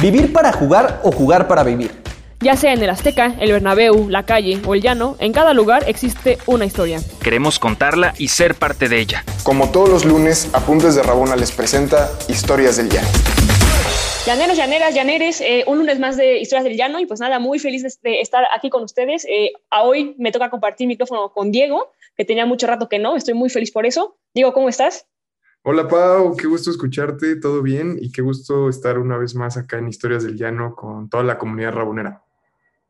Vivir para jugar o jugar para vivir. Ya sea en el Azteca, el Bernabéu, la calle o el llano, en cada lugar existe una historia. Queremos contarla y ser parte de ella. Como todos los lunes, Apuntes de Rabona les presenta Historias del Llano. Llaneros, llaneras, llaneres, eh, un lunes más de Historias del Llano y pues nada, muy feliz de, estar aquí con ustedes. Eh, a hoy me toca compartir micrófono con Diego, que tenía mucho rato que no, estoy muy feliz por eso. Diego, ¿cómo estás? Hola Pau, qué gusto escucharte, todo bien y qué gusto estar una vez más acá en Historias del Llano con toda la comunidad rabonera.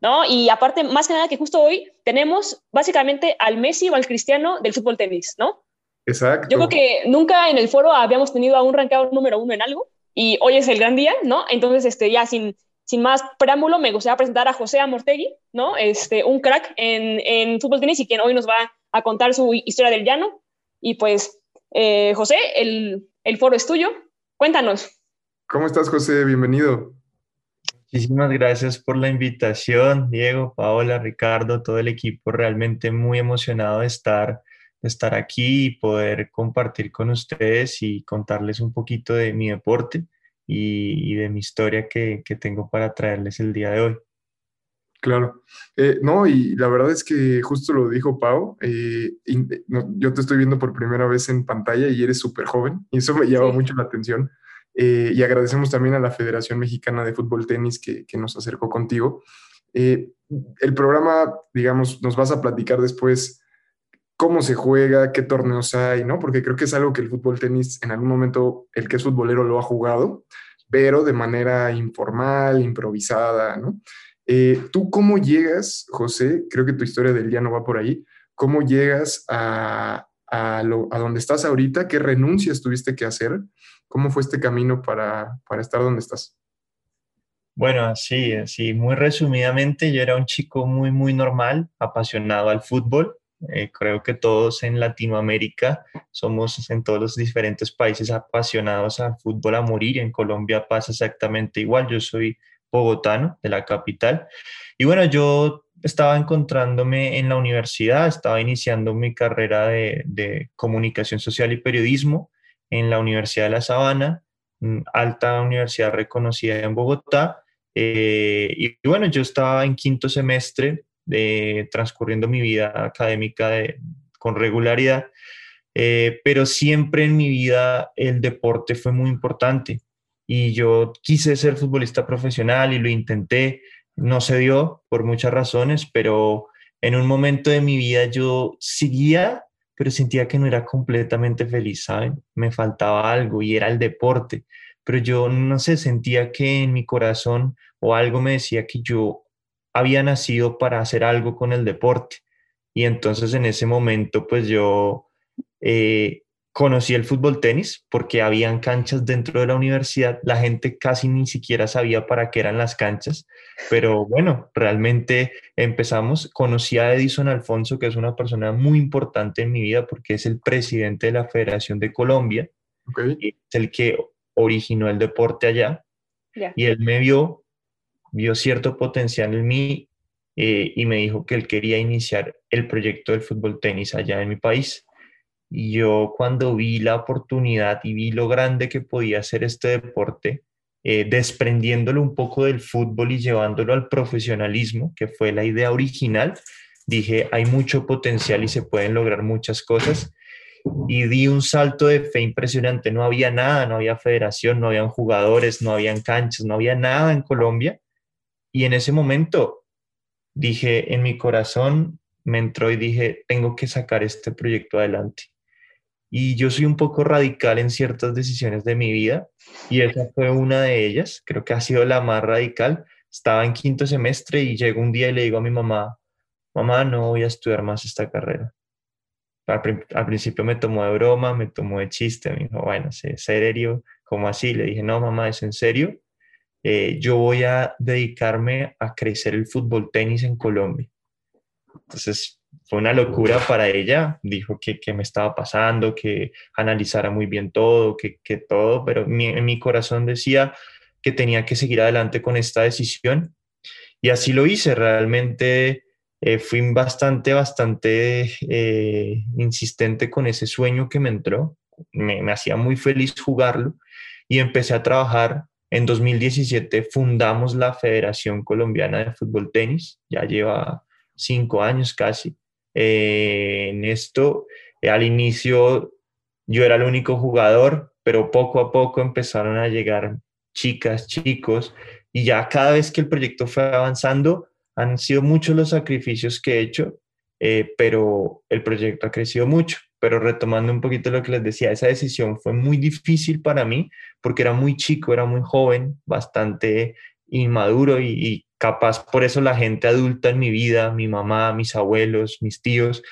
¿no? Y aparte, más que nada que justo hoy tenemos básicamente al Messi o al Cristiano del fútbol tenis, ¿no? Exacto. Yo creo que nunca en el foro habíamos tenido a un rankeado número uno en algo y hoy es el gran día, ¿no? Entonces, este, ya sin, sin más preámbulo, me gustaría presentar a José Amortegui, ¿no? Este, un crack en, en fútbol tenis y quien hoy nos va a contar su historia del llano. Y pues, eh, José, el, el foro es tuyo. Cuéntanos. ¿Cómo estás, José? Bienvenido. Muchísimas gracias por la invitación, Diego, Paola, Ricardo, todo el equipo. Realmente muy emocionado de estar, de estar aquí y poder compartir con ustedes y contarles un poquito de mi deporte y, de mi historia que, que, tengo para traerles el día de hoy. Claro. Eh, no, y la verdad es que justo lo dijo Pau. Eh, yo te estoy viendo por primera vez en pantalla y eres súper joven y eso me llama mucho la atención eh, y agradecemos también a la Federación Mexicana de Fútbol Tenis que, nos acercó contigo. El programa, digamos, nos vas a platicar después cómo se juega, qué torneos hay, ¿no? Porque creo que es algo que el fútbol tenis en algún momento el que es futbolero lo ha jugado, pero de manera informal, improvisada, ¿no? Eh, ¿Tú cómo llegas, José? Creo que tu historia del día no va por ahí. ¿Cómo llegas a, a, a donde estás ahorita? ¿Qué renuncias tuviste que hacer? ¿Cómo fue este camino para, para estar donde estás? Bueno, así, así, muy resumidamente, yo era un chico muy, muy normal, apasionado al fútbol. Eh, creo que todos en Latinoamérica somos en todos los diferentes países apasionados al fútbol a morir. En Colombia pasa exactamente igual. Yo soy bogotano, de la capital. Y bueno, yo estaba encontrándome en la universidad, estaba iniciando mi carrera de, comunicación social y periodismo en la Universidad de La Sabana, mm, alta universidad reconocida en Bogotá. Eh, y, bueno, yo estaba en quinto semestre, de, transcurriendo mi vida académica con regularidad, eh, pero siempre en mi vida el deporte fue muy importante y yo quise ser futbolista profesional y lo intenté, no se dio por muchas razones, pero en un momento de mi vida yo seguía pero sentía que no era completamente feliz, ¿saben? Me faltaba algo y era el deporte, pero yo no sé, sentía que en mi corazón o algo me decía que yo había nacido para hacer algo con el deporte. Y entonces en ese momento, pues yo eh, conocí el fútbol tenis porque habían canchas dentro de la universidad. La gente casi ni siquiera sabía para qué eran las canchas, pero bueno, realmente empezamos. Conocí a Edison Alfonso, que es una persona muy importante en mi vida porque es el presidente de la Federación de Colombia. es el que originó el deporte allá. Y él me vio, vio cierto potencial en mí eh, y me dijo que él quería iniciar el proyecto del fútbol tenis allá en mi país. Y yo cuando vi la oportunidad y vi lo grande que podía ser este deporte, eh, desprendiéndolo un poco del fútbol y llevándolo al profesionalismo, que fue la idea original, dije, hay mucho potencial y se pueden lograr muchas cosas. Y di un salto de fe impresionante. No había nada, no había federación, no habían jugadores, no habían canchas, no había nada en Colombia. Y en ese momento dije, en mi corazón me entró y dije, tengo que sacar este proyecto adelante y yo soy un poco radical en ciertas decisiones de mi vida y esa fue una de ellas, creo que ha sido la más radical. Estaba en quinto semestre y llego un día y le digo a mi mamá, mamá, no voy a estudiar más esta carrera. Al, principio me tomó de broma, me tomó de chiste, me dijo, bueno, serio? ¿Cómo así? Le dije, no, mamá, ¿es en serio? Eh, yo voy a dedicarme a crecer el fútbol tenis en Colombia. Entonces, fue una locura para ella. Dijo que, que, me estaba pasando, que analizara muy bien todo, que, que todo, pero en mi corazón decía que tenía que seguir adelante con esta decisión. Y así lo hice. Realmente eh, fui bastante, bastante eh, insistente con ese sueño que me entró. Me, me hacía muy feliz jugarlo y empecé a trabajar En 2017 fundamos la Federación Colombiana de Fútbol Tenis, ya lleva cinco años casi. En esto, al inicio yo era el único jugador, pero poco a poco empezaron a llegar chicas, chicos, y ya cada vez que el proyecto fue avanzando, han sido muchos los sacrificios que he hecho, eh, pero el proyecto ha crecido mucho. Pero retomando un poquito lo que les decía, esa decisión fue muy difícil para mí porque era muy chico, era muy joven, bastante inmaduro y capaz por eso la gente adulta en mi vida, mi mamá, mis abuelos, mis tíos,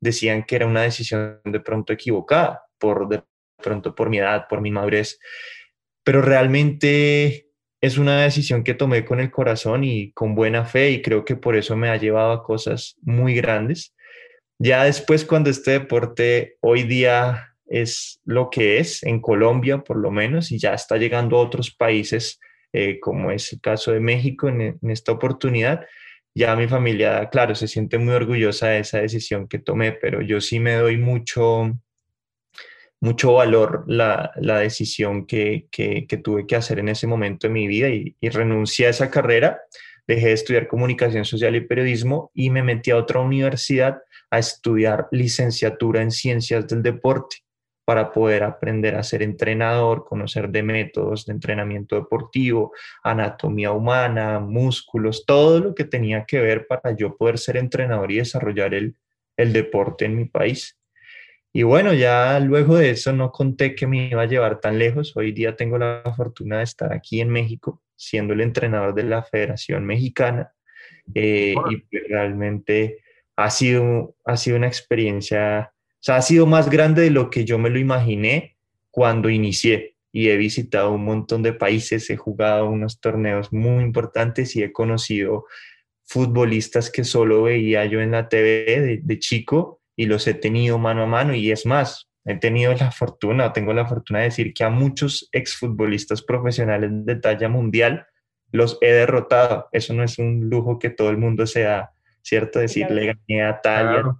decían que era una decisión de pronto equivocada, por de pronto por mi edad, por mi madurez, pero realmente es una decisión que tomé con el corazón y con buena fe y creo que por eso me ha llevado a cosas muy grandes. Ya después cuando este deporte hoy día es lo que es, en Colombia por lo menos, y ya está llegando a otros países, eh, como es el caso de México en, esta oportunidad, ya mi familia, claro, se siente muy orgullosa de esa decisión que tomé, pero yo sí me doy mucho, mucho valor la, la decisión que, que, que, tuve que hacer en ese momento de mi vida y, y renuncié a esa carrera, dejé de estudiar comunicación social y periodismo y me metí a otra universidad a estudiar licenciatura en ciencias del deporte para poder aprender a ser entrenador, conocer de métodos de entrenamiento deportivo, anatomía humana, músculos, todo lo que tenía que ver para yo poder ser entrenador y desarrollar el, el deporte en mi país. Y bueno, ya luego de eso no conté que me iba a llevar tan lejos. Hoy día tengo la fortuna de estar aquí en México, siendo el entrenador de la Federación Mexicana. Eh, y pues realmente ha sido, ha sido una experiencia sea, ha sido más grande de lo que yo me lo imaginé cuando inicié y he visitado un montón de países, he jugado unos torneos muy importantes y he conocido futbolistas que solo veía yo en la TV de, de chico y los he tenido mano a mano y es más, he tenido la fortuna, tengo la fortuna de decir que a muchos exfutbolistas profesionales de talla mundial los he derrotado. Eso no es un lujo que todo el mundo se da, ¿cierto? Decirle gané a claro.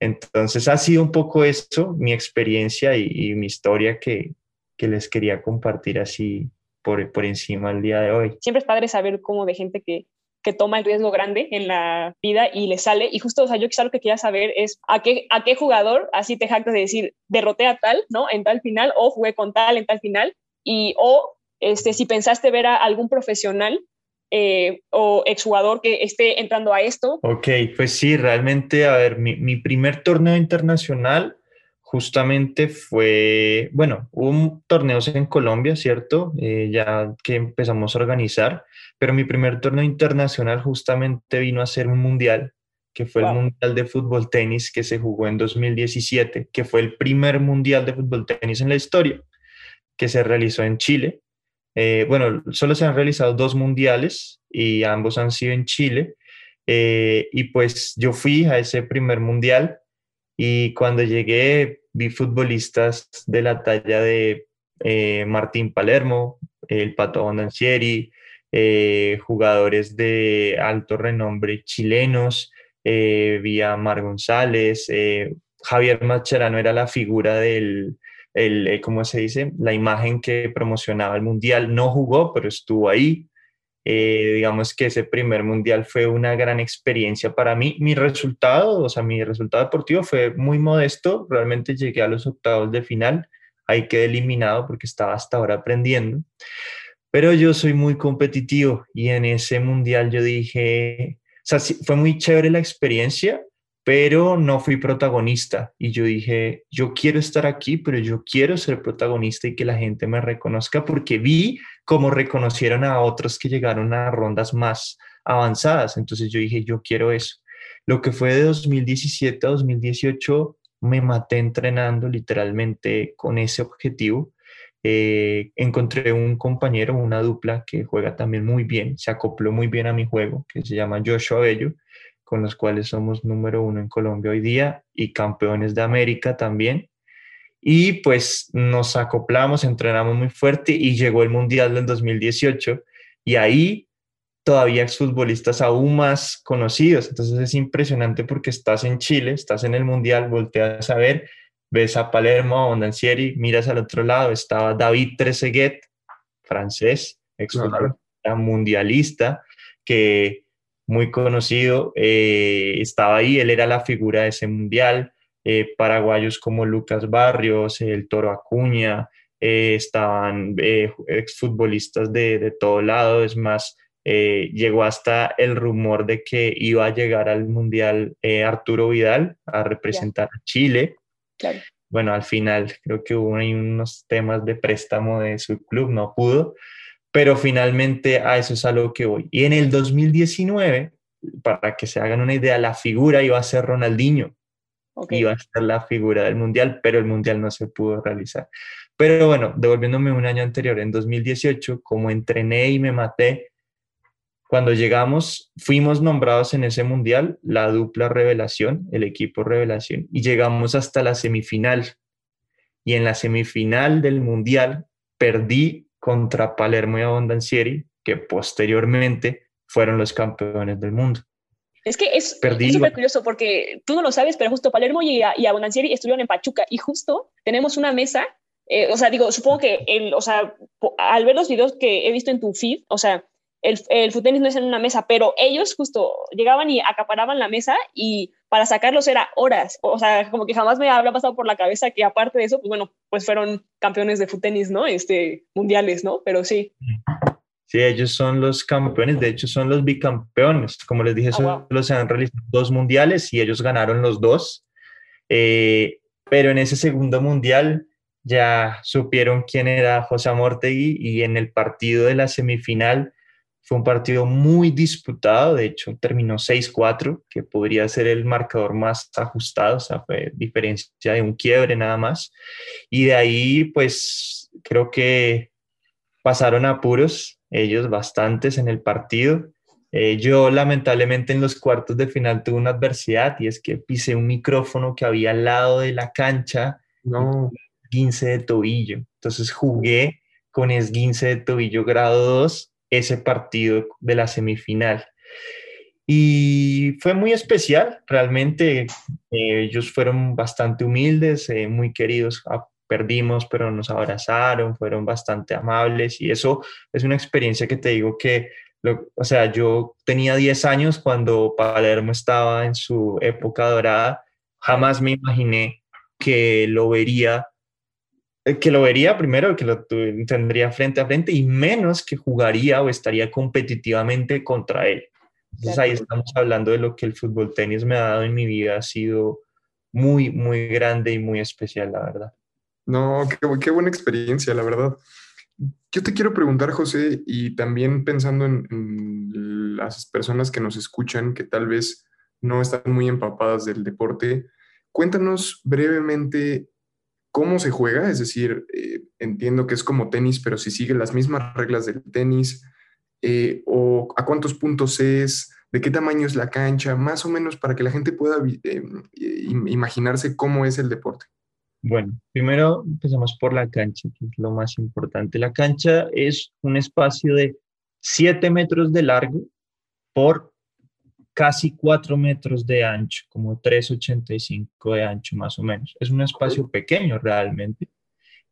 Entonces ha sido un poco eso, mi experiencia y, mi historia que, que, les quería compartir así por, por encima el día de hoy. Siempre es padre saber cómo de gente que, que toma el riesgo grande en la vida y le sale. Y justo, o sea, yo quizá lo que quería saber es a qué, a qué jugador así te jactas de decir, derroté a tal, ¿no? En tal final, o jugué con tal en tal final, y o este, si pensaste ver a algún profesional eh, o exjugador que esté entrando a esto? Ok, pues sí, realmente, a ver, mi, mi primer torneo internacional justamente fue, bueno, hubo torneos en Colombia, ¿cierto? Eh, ya que empezamos a organizar, pero mi primer torneo internacional justamente vino a ser un mundial, que fue wow. el Mundial de Fútbol Tenis que se jugó en 2017, que fue el primer Mundial de Fútbol Tenis en la historia, que se realizó en Chile. Eh, bueno, solo se han realizado dos mundiales y ambos han sido en Chile. Eh, y pues yo fui a ese primer mundial y cuando llegué vi futbolistas de la talla de eh, Martín Palermo, el Pato Bondancieri, jugadores de alto renombre chilenos, vi a Mar González, Javier Macherano era la figura del, el, eh, ¿cómo se dice? La imagen que promocionaba el mundial. No jugó, pero estuvo ahí. Eh, digamos que ese primer mundial fue una gran experiencia para mí. Mi resultado, o sea, mi resultado deportivo fue muy modesto. Realmente llegué a los octavos de final. Ahí quedé eliminado porque estaba hasta ahora aprendiendo. Pero yo soy muy competitivo y en ese mundial yo dije, o sea, fue muy chévere la experiencia, pero no fui protagonista. Y yo dije, yo quiero estar aquí, pero yo quiero ser protagonista y que la gente me reconozca porque vi cómo reconocieron a otros que llegaron a rondas más avanzadas. Entonces yo dije, yo quiero eso. Lo que fue de 2017 a 2018, me maté entrenando literalmente con ese objetivo. Eh, encontré un compañero, una dupla que juega también muy bien, se acopló muy bien a mi juego, que se llama Joshua Bello con los cuales somos número uno en Colombia hoy día y campeones de América también. Y pues nos acoplamos, entrenamos muy fuerte y llegó el Mundial del 2018 y ahí todavía exfutbolistas aún más conocidos. Entonces es impresionante porque estás en Chile, estás en el Mundial, volteas a ver, ves a Palermo, a Ondancieri, miras al otro lado, estaba David Trezeguet, francés, ex mundialista, que muy conocido, eh, estaba ahí, él era la figura de ese mundial, eh, paraguayos como Lucas Barrios, el Toro Acuña, eh, estaban exfutbolistas de, de todo lado, es más, llegó hasta el rumor de que iba a llegar al mundial Arturo Vidal a representar a Chile. Bueno, al final creo que hubo ahí unos temas de préstamo de su club, no pudo, pero finalmente a eso es a lo que voy. Y en el 2019, para que se hagan una idea, la figura iba a ser Ronaldinho, iba a ser la figura del Mundial, pero el Mundial no se pudo realizar. Pero bueno, devolviéndome un año anterior, en 2018, como entrené y me maté, cuando llegamos, fuimos nombrados en ese Mundial la dupla revelación, el equipo revelación, y llegamos hasta la semifinal. Y en la semifinal del Mundial perdí contra Palermo y Abondancieri, que posteriormente fueron los campeones del mundo. Es que es súper curioso porque tú no lo sabes, pero justo Palermo y, y Abondancieri estuvieron en Pachuca y justo tenemos una mesa, eh, o sea, digo, supongo que, el, o sea, al ver los videos que he visto en tu feed, o sea, el, el no es en una mesa, pero ellos justo llegaban y acaparaban la mesa y para sacarlos era horas. O sea, como que jamás me había pasado por la cabeza que aparte de eso, pues bueno, pues fueron campeones de futenis, ¿no? Este, mundiales, ¿no? Pero sí. Sí, ellos son los campeones, de hecho son los bicampeones. Como les dije, ah, solo se han realizado dos mundiales y ellos ganaron los dos. Eh, pero en ese segundo mundial ya supieron quién era José Amortegui y en el partido de la semifinal fue un partido muy disputado, de hecho terminó 6-4, que podría ser el marcador más ajustado, o sea, fue diferencia de un quiebre nada más. Y de ahí, pues creo que pasaron apuros ellos bastantes en el partido. Eh, yo lamentablemente en los cuartos de final tuve una adversidad y es que pisé un micrófono que había al lado de la cancha, no. esguince de tobillo. Entonces jugué con esguince de tobillo grado 2 ese partido de la semifinal. Y fue muy especial, realmente eh, ellos fueron bastante humildes, eh, muy queridos, ah, perdimos, pero nos abrazaron, fueron bastante amables y eso es una experiencia que te digo que, o sea, yo tenía 10 años cuando Palermo estaba en su época dorada, jamás me imaginé que lo vería que lo vería primero, que lo tendría frente a frente y menos que jugaría o estaría competitivamente contra él. Entonces ahí estamos hablando de lo que el fútbol tenis me ha dado en mi vida, ha sido muy, muy grande y muy especial, la verdad. No, qué, qué buena experiencia, la verdad. Yo te quiero preguntar, José, y también pensando en, en las personas que nos escuchan, que tal vez no están muy empapadas del deporte, cuéntanos brevemente cómo se juega, es decir, eh, entiendo que es como tenis, pero si sigue las mismas reglas del tenis, eh, o a cuántos puntos es, de qué tamaño es la cancha, más o menos para que la gente pueda eh, imaginarse cómo es el deporte. Bueno, primero empezamos por la cancha, que es lo más importante. La cancha es un espacio de 7 metros de largo por casi 4 metros de ancho, como 3,85 de ancho más o menos. Es un espacio pequeño realmente,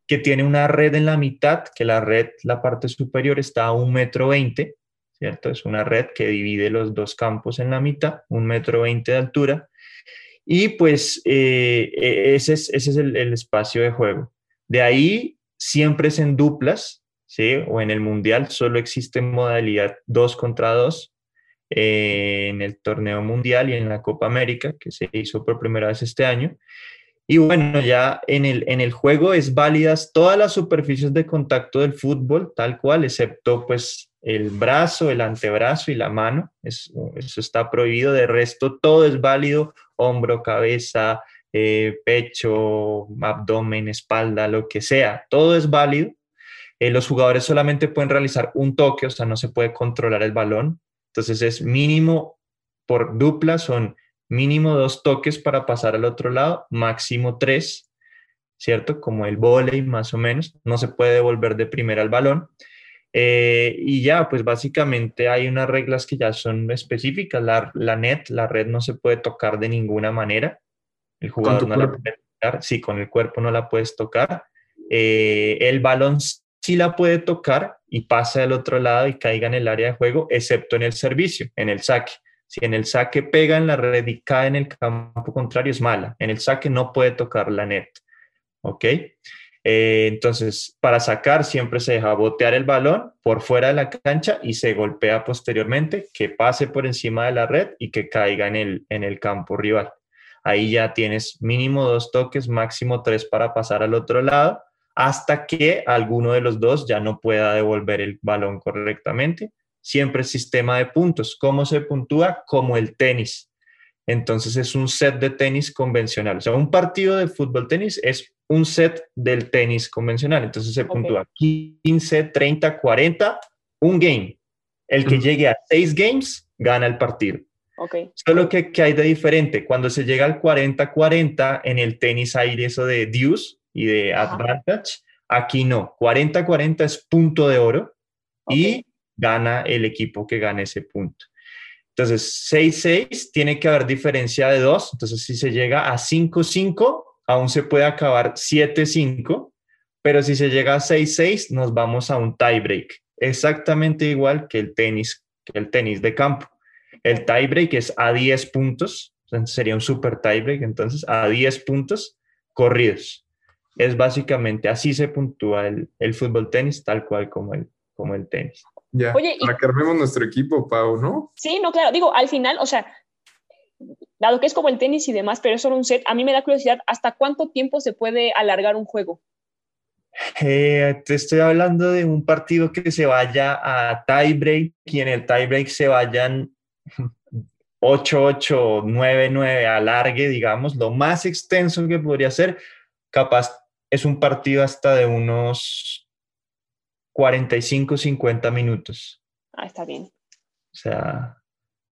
que tiene una red en la mitad, que la red, la parte superior está a 1 metro 20, ¿cierto? Es una red que divide los dos campos en la mitad, 1 metro 20 de altura. Y pues eh, e, ese es, ese es el, el espacio de juego. De ahí siempre es en duplas, ¿sí? O en el mundial solo existe modalidad 2 contra 2 en el torneo mundial y en la Copa América, que se hizo por primera vez este año. Y bueno, ya en el, en el juego es válidas todas las superficies de contacto del fútbol, tal cual, excepto pues el brazo, el antebrazo y la mano. eso está prohibido. De resto, todo es válido, hombro, cabeza, eh, pecho, abdomen, espalda, lo que sea. Todo es válido. Eh, los jugadores solamente pueden realizar un toque, o sea, no se puede controlar el balón. Entonces es mínimo por dupla, son mínimo dos toques para pasar al otro lado, máximo tres, ¿cierto? Como el volei más o menos, no se puede devolver de primera al balón. Eh, y ya, pues básicamente hay unas reglas que ya son específicas. La, la, net, la red no se puede tocar de ninguna manera. El jugador no la puede tocar. Sí, con el cuerpo no la puedes tocar. Eh, el balón sí la puede tocar y pasa al otro lado y caiga en el área de juego, excepto en el servicio, en el saque. Si en el saque pega en la red y cae en el campo contrario, es mala. En el saque no puede tocar la net. ¿Ok? Eh, entonces, para sacar siempre se deja botear el balón por fuera de la cancha y se golpea posteriormente, que pase por encima de la red y que caiga en el, en el campo rival. Ahí ya tienes mínimo dos toques, máximo tres para pasar al otro lado, hasta que alguno de los dos ya no pueda devolver el balón correctamente. Siempre sistema de puntos. ¿Cómo se puntúa? Como el tenis. Entonces es un set de tenis convencional. O sea, un partido de fútbol tenis es un set del tenis convencional. Entonces se puntúa 15, 30, 40, un game. El que llegue a seis games gana el partido. Okay. Solo que, que hay de diferente. Cuando se llega al 40-40, en el tenis hay eso de deuce y de advantage. Aquí no. 40-40 es punto de oro y gana el equipo que gane ese punto. Entonces, 6-6 tiene que haber diferencia de 2. Entonces, si se llega a 5-5, aún se puede acabar 7-5, pero si se llega a 6-6, nos vamos a un tiebreak, exactamente igual que el tenis, que el tenis de campo. El tiebreak es a 10 puntos, sería un super tiebreak, entonces a 10 puntos corridos. Es básicamente así se puntúa el, el fútbol tenis, tal cual como el, como el tenis. Ya, Oye, y- para que armemos nuestro equipo, Pau, ¿no? Sí, no, claro, digo, al final, o sea, dado que es como el tenis y demás, pero es solo un set, a mí me da curiosidad, ¿hasta cuánto tiempo se puede alargar un juego? Eh, te estoy hablando de un partido que se vaya a tiebreak y en el tiebreak se vayan 8-8, 9-9 alargue, digamos, lo más extenso que podría ser, capaz es un partido hasta de unos 45, 50 minutos. Ah, está bien. O sea,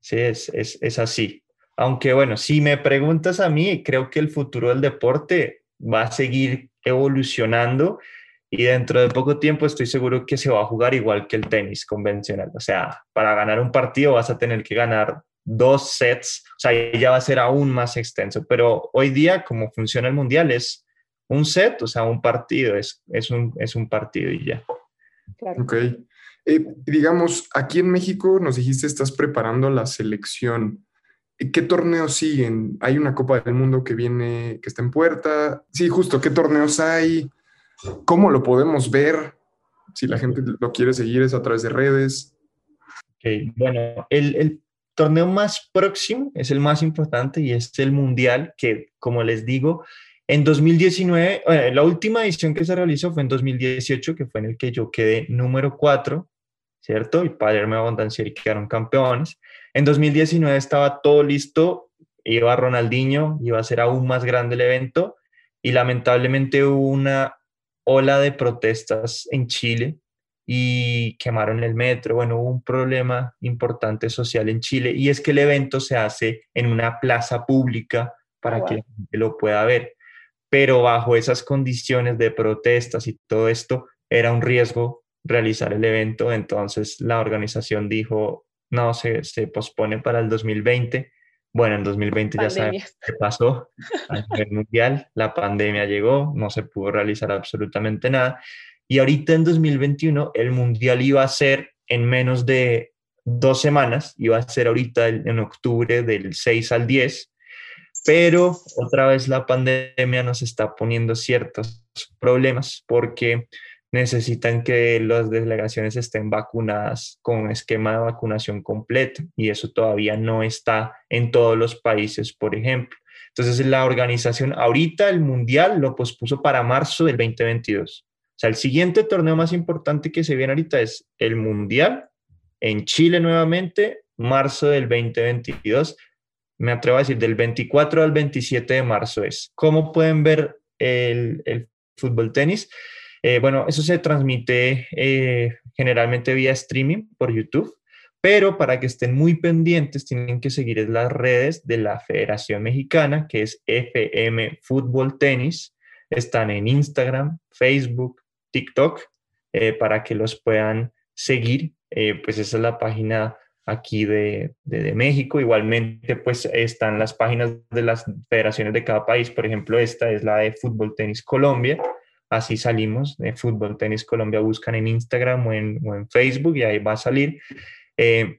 sí, es, es, es así. Aunque bueno, si me preguntas a mí, creo que el futuro del deporte va a seguir evolucionando y dentro de poco tiempo estoy seguro que se va a jugar igual que el tenis convencional. O sea, para ganar un partido vas a tener que ganar dos sets, o sea, ya va a ser aún más extenso. Pero hoy día, como funciona el mundial, es un set, o sea, un partido, es, es, un, es un partido y ya. Claro. Ok. Eh, digamos, aquí en México nos dijiste estás preparando la selección. ¿Qué torneos siguen? Hay una Copa del Mundo que viene, que está en puerta. Sí, justo, ¿qué torneos hay? ¿Cómo lo podemos ver? Si la gente lo quiere seguir es a través de redes. Ok, Bueno, el, el torneo más próximo es el más importante y es el Mundial, que como les digo, en 2019, bueno, la última edición que se realizó fue en 2018, que fue en el que yo quedé número 4, ¿cierto? Y Palermo y Abondancieri quedaron campeones. En 2019 estaba todo listo, iba Ronaldinho, iba a ser aún más grande el evento y lamentablemente hubo una ola de protestas en Chile y quemaron el metro. Bueno, hubo un problema importante social en Chile y es que el evento se hace en una plaza pública para Oh, que wow. la gente lo pueda ver. Pero bajo esas condiciones de protestas y todo esto, era un riesgo realizar el evento. Entonces la organización dijo, no, se, se pospone para el 2020. Bueno, en 2020 ya sabemos qué pasó a nivel mundial. La pandemia llegó, no se pudo realizar absolutamente nada. Y ahorita en 2021 el mundial iba a ser en menos de dos semanas, iba a ser ahorita en octubre del 6 al 10, pero otra vez la pandemia nos está poniendo ciertos problemas porque necesitan que las delegaciones estén vacunadas con esquema de vacunación completo y eso todavía no está en todos los países, por ejemplo. Entonces la organización ahorita el mundial lo pospuso para marzo del 2022. O sea, el siguiente torneo más importante que se viene ahorita es el mundial en Chile nuevamente, marzo del 2022. Me atrevo a decir del 24 al 27 de marzo es. ¿Cómo pueden ver el, fútbol tenis? Eh, bueno, eso se transmite eh, generalmente vía streaming por YouTube, pero para que estén muy pendientes tienen que seguir las redes de la Federación Mexicana, que es FM Fútbol Tenis. Están en Instagram, Facebook, TikTok, eh, para que los puedan seguir. Pues esa es la página aquí de, de, México. Igualmente, pues están las páginas de las federaciones de cada país. Por ejemplo, esta es la de Fútbol Tenis Colombia así salimos. De Fútbol Tenis Colombia buscan en Instagram o en, o en Facebook y ahí va a salir. Eh,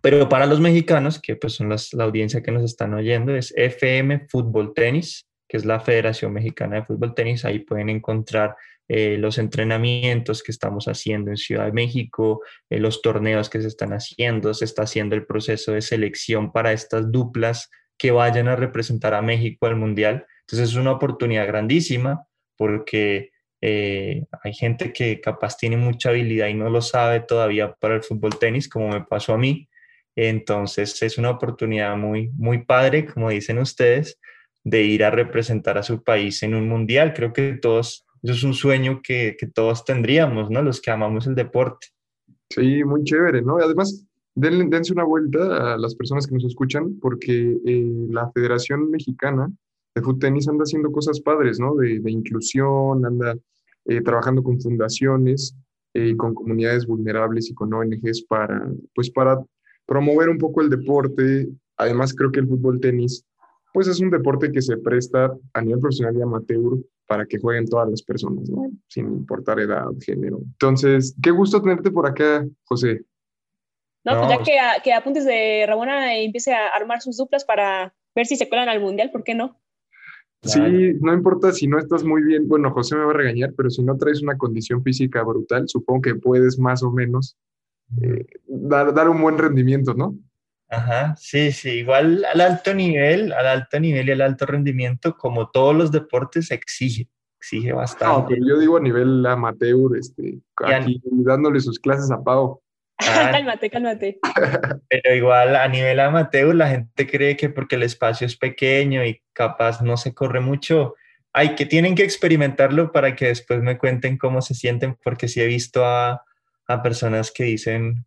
pero para los mexicanos, que pues son las, la audiencia que nos están oyendo, es FM Fútbol Tenis, que es la Federación Mexicana de Fútbol Tenis. Ahí pueden encontrar eh, los entrenamientos que estamos haciendo en Ciudad de México, eh, los torneos que se están haciendo, se está haciendo el proceso de selección para estas duplas que vayan a representar a México al Mundial. Entonces es una oportunidad grandísima porque eh, hay gente que capaz tiene mucha habilidad y no lo sabe todavía para el fútbol tenis, como me pasó a mí. Entonces es una oportunidad muy, muy padre, como dicen ustedes, de ir a representar a su país en un mundial. Creo que todos, eso es un sueño que, que todos tendríamos, ¿no? Los que amamos el deporte. Sí, muy chévere, ¿no? Además, dense una vuelta a las personas que nos escuchan, porque eh, la Federación Mexicana de Fútbol Tenis anda haciendo cosas padres, ¿no? De, de inclusión, anda eh, trabajando con fundaciones eh, y con comunidades vulnerables y con ONGs para, pues para promover un poco el deporte. Además, creo que el fútbol tenis, pues es un deporte que se presta a nivel profesional y amateur para que jueguen todas las personas, ¿no? Sin importar edad, género. Entonces, qué gusto tenerte por acá, José. No, pues ya que, a, que Apuntes de Rabona empiece a armar sus duplas para ver si se cuelan al Mundial, ¿por qué no? Sí, no importa si no estás muy bien, bueno, José me va a regañar, pero si no traes una condición física brutal, supongo que puedes más o menos eh, dar, dar, un buen rendimiento, ¿no? Ajá, sí, sí, igual al alto nivel, al alto nivel y al alto rendimiento, como todos los deportes, exige, exige bastante. No, pero yo digo a nivel amateur, este, aquí dándole sus clases a Pau. Ah, cálmate, cálmate. Pero igual a nivel amateur la gente cree que porque el espacio es pequeño y capaz no se corre mucho, hay que tienen que experimentarlo para que después me cuenten cómo se sienten, porque sí he visto a, a personas que dicen,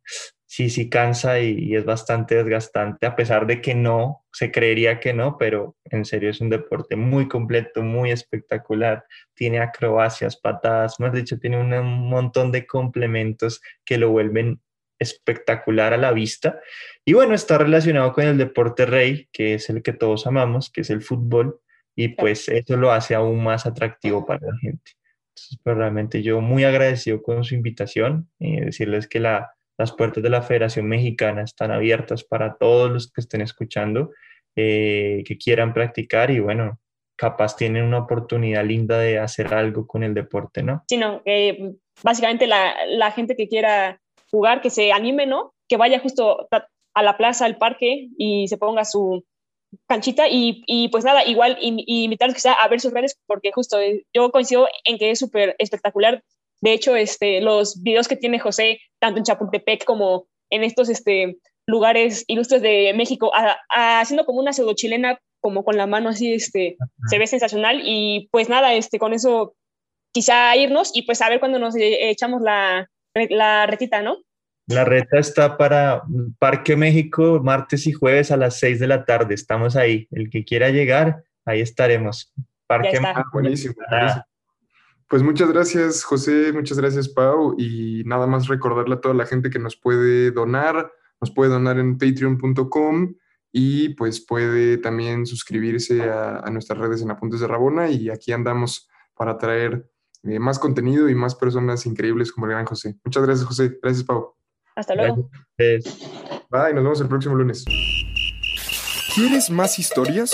sí, sí cansa y, y, es bastante desgastante, a pesar de que no, se creería que no, pero en serio es un deporte muy completo, muy espectacular, tiene acrobacias, patadas, más dicho, tiene un montón de complementos que lo vuelven espectacular a la vista. Y bueno, está relacionado con el deporte rey, que es el que todos amamos, que es el fútbol, y pues eso lo hace aún más atractivo para la gente. Entonces, pues realmente yo muy agradecido con su invitación y decirles que la, las puertas de la Federación Mexicana están abiertas para todos los que estén escuchando, eh, que quieran practicar y bueno, capaz tienen una oportunidad linda de hacer algo con el deporte, ¿no? Sí, no, eh, básicamente la, gente que quiera jugar, que se anime, ¿no? Que vaya justo a la plaza, al parque y se ponga su canchita y, y pues nada, igual invitarlos quizá a ver sus redes porque justo eh, yo coincido en que es súper espectacular. De hecho, este, los videos que tiene José, tanto en Chapultepec como en estos este, lugares ilustres de México, haciendo como una pseudo chilena, como con la mano así, este, se ve sensacional. Y pues nada, este, con eso quizá irnos y pues a ver cuando nos eh, echamos la, la retita, ¿no? La reta está para Parque México martes y jueves a las 6 de la tarde. Estamos ahí. El que quiera llegar, ahí estaremos. Parque México. buenísimo, Pues muchas gracias, José. Muchas gracias, Pau. Y nada más recordarle a toda la gente que nos puede donar. Nos puede donar en patreon.com y pues puede también suscribirse a, a nuestras redes en Apuntes de Rabona. Y aquí andamos para traer eh, más contenido y más personas increíbles como el gran José. Muchas gracias, José. Gracias, Pau. Hasta luego. Bye, nos vemos el próximo lunes. ¿Quieres más historias?